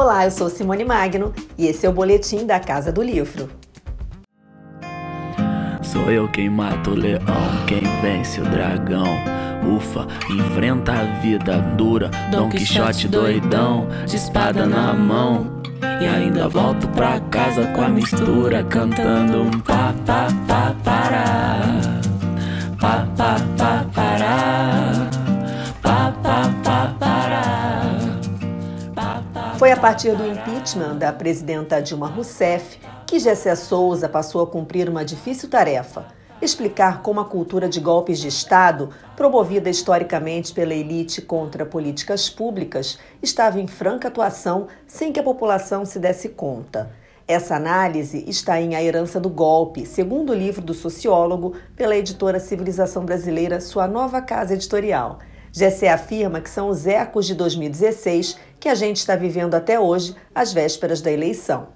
Olá, eu sou Simone Magno e esse é o Boletim da Casa do Livro. Sou eu quem mata o leão, quem vence o dragão. Ufa, enfrenta a vida dura, Dom Quixote doidão, de espada na mão. E ainda volto pra casa com a mistura, cantando um pá pá pá pará. Pá pá Foi a partir do impeachment da presidenta Dilma Rousseff que Gessé Souza passou a cumprir uma difícil tarefa: explicar como a cultura de golpes de Estado, promovida historicamente pela elite contra políticas públicas, estava em franca atuação sem que a população se desse conta. Essa análise está em A Herança do Golpe, segundo livro do sociólogo, pela editora Civilização Brasileira, sua nova casa editorial. Gessé afirma que são os ecos de 2016 que a gente está vivendo até hoje, às vésperas da eleição.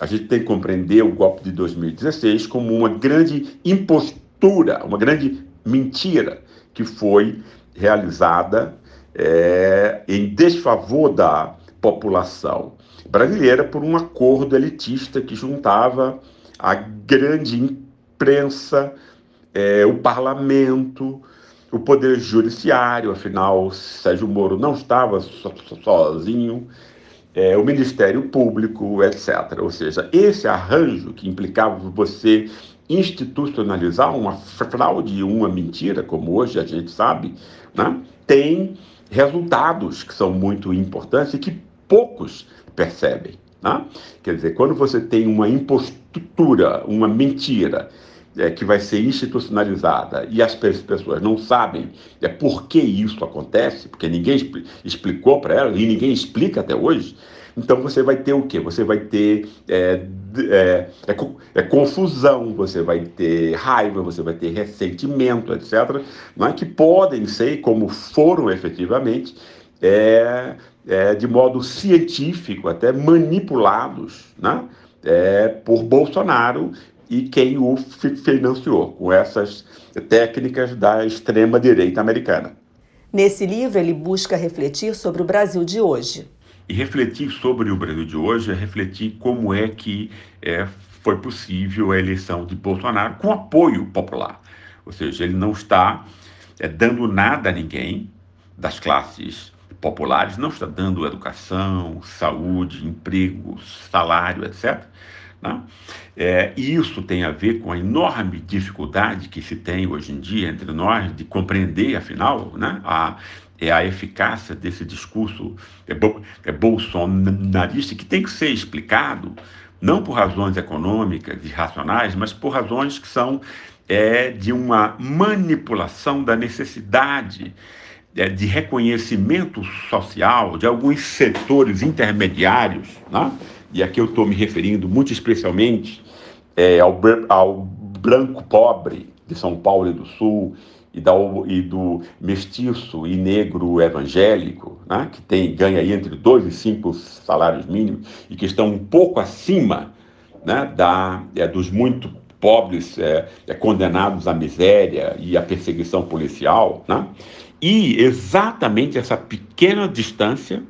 A gente tem que compreender o golpe de 2016 como uma grande impostura, uma grande mentira que foi realizada é, em desfavor da população brasileira por um acordo elitista que juntava a grande imprensa, é, o parlamento, o poder judiciário, afinal, Sérgio Moro não estava so, so, sozinho, é, o Ministério Público, etc. Ou seja, esse arranjo que implicava você institucionalizar uma fraude, uma mentira, como hoje a gente sabe, né, tem resultados que são muito importantes e que poucos percebem. Né? Quer dizer, quando você tem uma impostura, uma mentira, é, que vai ser institucionalizada e as pessoas não sabem é, por que isso acontece, porque ninguém expl explicou para elas e ninguém explica até hoje, então você vai ter o quê? Você vai ter é, é, é, é, confusão, você vai ter raiva, você vai ter ressentimento, etc., não é? que podem ser, como foram efetivamente, é, é, de modo científico, até manipulados né? é, por Bolsonaro e quem o financiou com essas técnicas da extrema-direita americana. Nesse livro, ele busca refletir sobre o Brasil de hoje. E refletir sobre o Brasil de hoje é refletir como é que é, foi possível a eleição de Bolsonaro com apoio popular. Ou seja, ele não está é, dando nada a ninguém das classes populares, não está dando educação, saúde, emprego, salário, etc. Né? É, e isso tem a ver com a enorme dificuldade que se tem hoje em dia entre nós de compreender, afinal, né, a, é a eficácia desse discurso é, é bolsonarista que tem que ser explicado não por razões econômicas e racionais, mas por razões que são é, de uma manipulação da necessidade é, de reconhecimento social de alguns setores intermediários, né? E aqui eu estou me referindo muito especialmente é, ao, ao branco pobre de São Paulo e do Sul e, da, e do mestiço e negro evangélico, né, que tem, ganha aí entre dois e cinco salários mínimos e que estão um pouco acima né, da, é, dos muito pobres é, é, condenados à miséria e à perseguição policial, né? e exatamente essa pequena distância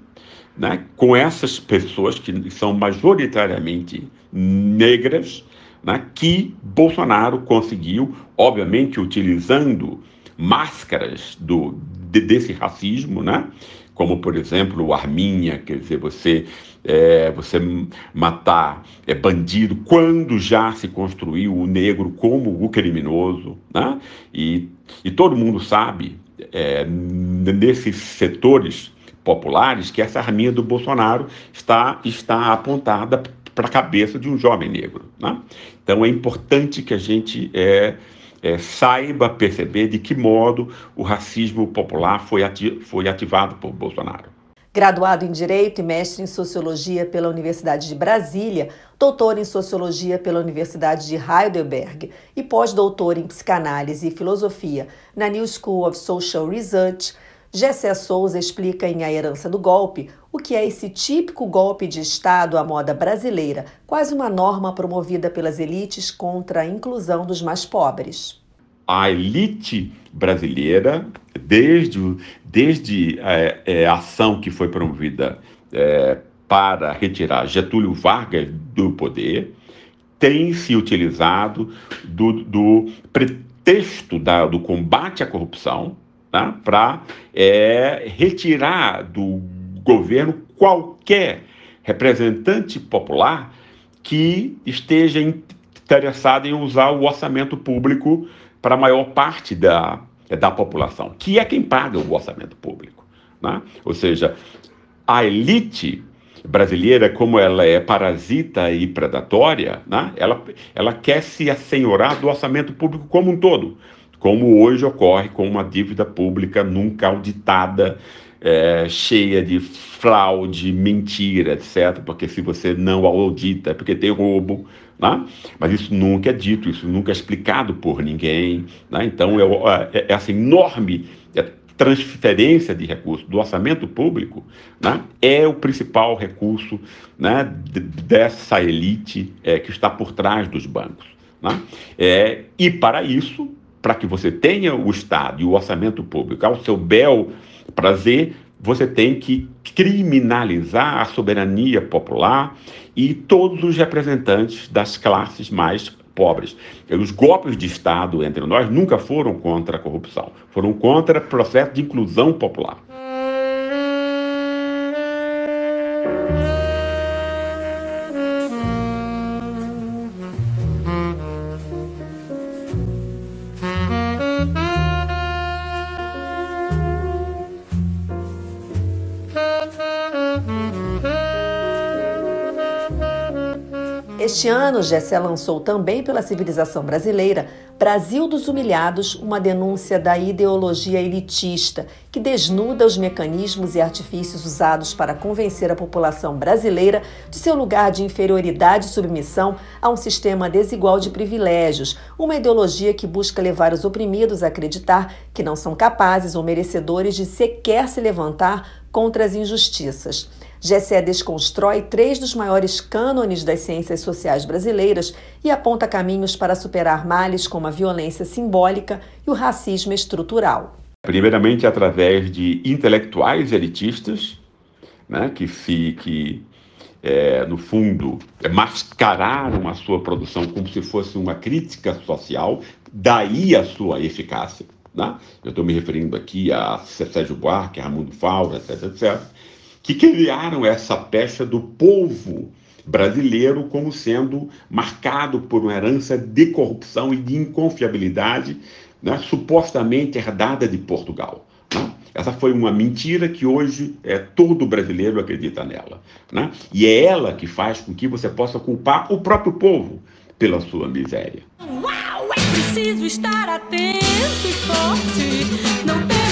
né, com essas pessoas que são majoritariamente negras, né, que Bolsonaro conseguiu, obviamente utilizando máscaras do, de, desse racismo, né? como por exemplo o Arminha, quer dizer, você, é, você matar é, bandido quando já se construiu o negro como o criminoso, né? e, e todo mundo sabe, é, nesses setores populares, que essa arminha do Bolsonaro está, está apontada para a cabeça de um jovem negro. Né? Então é importante que a gente é, é, saiba perceber de que modo o racismo popular foi, ati foi ativado por Bolsonaro. Graduado em Direito e mestre em Sociologia pela Universidade de Brasília, doutor em Sociologia pela Universidade de Heidelberg e pós-doutor em Psicanálise e Filosofia na New School of Social Research, Gessé Souza explica em A Herança do Golpe o que é esse típico golpe de Estado à moda brasileira, quase uma norma promovida pelas elites contra a inclusão dos mais pobres. A elite brasileira, desde, desde é, é, a ação que foi promovida é, para retirar Getúlio Vargas do poder tem se utilizado do, do pretexto da, do combate à corrupção tá? para é, retirar do governo qualquer representante popular que esteja interessado em usar o orçamento público para a maior parte da, da população, que é quem paga o orçamento público. Né? Ou seja, a elite brasileira, como ela é parasita e predatória, né? ela, ela quer se assenhorar do orçamento público como um todo, como hoje ocorre com uma dívida pública nunca auditada, é, cheia de fraude, mentira, etc. Porque se você não audita, é porque tem roubo, né? mas isso nunca é dito, isso nunca é explicado por ninguém. Né? Então, é, é, essa enorme é, transferência de recursos do orçamento público né, é o principal recurso né, dessa elite é, que está por trás dos bancos. Né? É, e para isso, para que você tenha o Estado e o orçamento público ao seu bel prazer, você tem que criminalizar a soberania popular e todos os representantes das classes mais pobres. Os golpes de Estado entre nós nunca foram contra a corrupção, foram contra o processo de inclusão popular. Este ano, Gessé lançou também pela civilização brasileira Brasil dos Humilhados, uma denúncia da ideologia elitista que desnuda os mecanismos e artifícios usados para convencer a população brasileira de seu lugar de inferioridade e submissão a um sistema desigual de privilégios, uma ideologia que busca levar os oprimidos a acreditar que não são capazes ou merecedores de sequer se levantar contra as injustiças. Gessé desconstrói três dos maiores cânones das ciências sociais brasileiras e aponta caminhos para superar males como a violência simbólica e o racismo estrutural. Primeiramente, através de intelectuais elitistas, né, que, se, que é, no fundo, mascararam a sua produção como se fosse uma crítica social, daí a sua eficácia. Né? Eu estou me referindo aqui a Sérgio Buarque, Ramundo Faura, etc, etc que criaram essa pecha do povo brasileiro como sendo marcado por uma herança de corrupção e de inconfiabilidade, né, supostamente herdada de Portugal. Né? Essa foi uma mentira que hoje é, todo brasileiro acredita nela. Né? E é ela que faz com que você possa culpar o próprio povo pela sua miséria. Uau, é preciso estar atento e forte. Não temos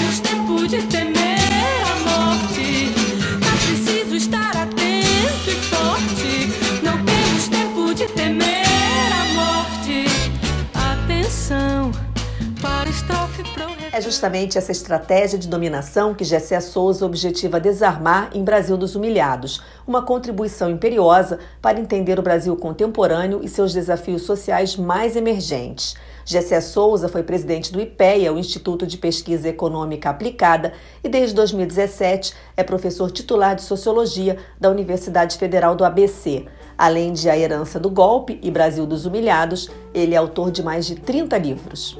justamente essa estratégia de dominação que Gessé Souza objetiva desarmar em Brasil dos Humilhados, uma contribuição imperiosa para entender o Brasil contemporâneo e seus desafios sociais mais emergentes. Gessé Souza foi presidente do IPEA, o Instituto de Pesquisa Econômica Aplicada, e desde 2017 é professor titular de Sociologia da Universidade Federal do ABC. Além de A Herança do Golpe e Brasil dos Humilhados, ele é autor de mais de 30 livros.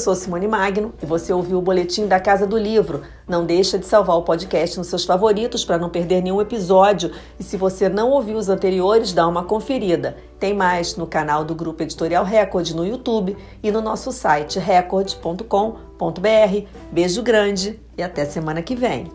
Sou Simone Magno e você ouviu o boletim da Casa do Livro. Não deixa de salvar o podcast nos seus favoritos para não perder nenhum episódio. E se você não ouviu os anteriores, dá uma conferida. Tem mais no canal do Grupo Editorial Record no YouTube e no nosso site record.com.br. Beijo grande e até semana que vem.